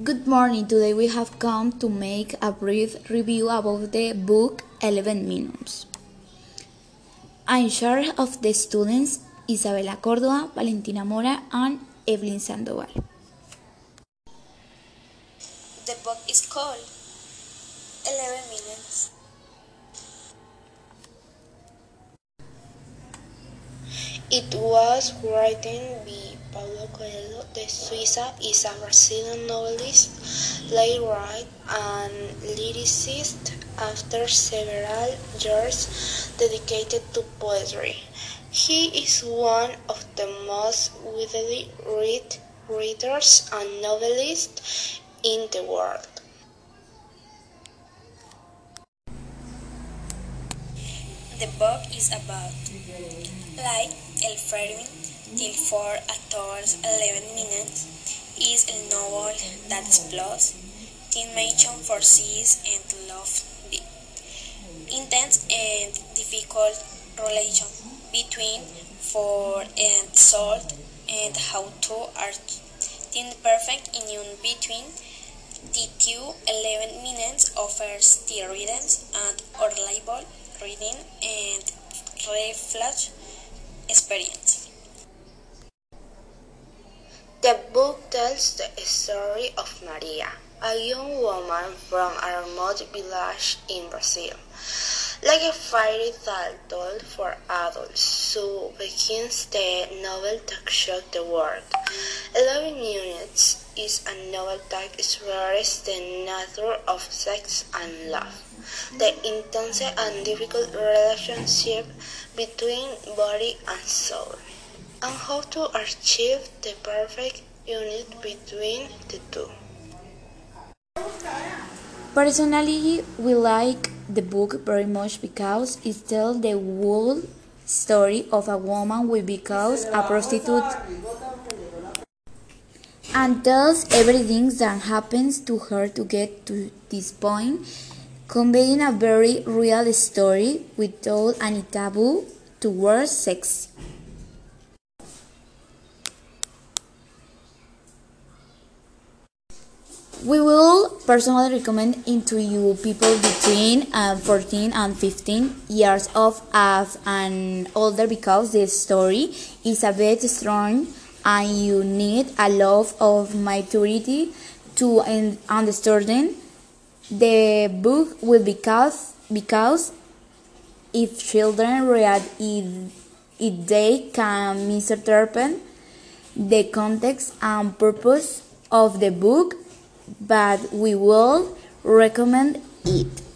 Good morning. Today we have come to make a brief review about the book 11 Minutes. I'm charge of the students Isabela Córdoba, Valentina Mora, and Evelyn Sandoval. The book is called 11 Minutes. It was written by Paulo Coelho de Souza is a Brazilian novelist, playwright, and lyricist after several years dedicated to poetry. He is one of the most widely read readers and novelists in the world. The book is about like El Fervin till 4 hours 11 minutes is a novel that explores teenage forces and love deep, intense and difficult relation between for and salt and how to art the perfect union between the two 11 minutes offers the readings and reliable reading and reflex experience. The book tells the story of Maria, a young woman from a remote village in Brazil. Like a fairy tale told for adults, so begins the novel that shocked the world. Eleven Minutes is a novel that explores the nature of sex and love, the intense and difficult relationship between body and soul, and how to achieve the perfect unit between the two. Personally, we like the book very much because it tells the whole story of a woman who becomes a prostitute and tells everything that happens to her to get to this point, conveying a very real story without any taboo towards sex. We will personally recommend it to you people between uh, 14 and 15 years of age and older because the story is a bit strong and you need a lot of maturity to understand the book will be because because if children read it, it they can misinterpret the context and purpose of the book but we will recommend it.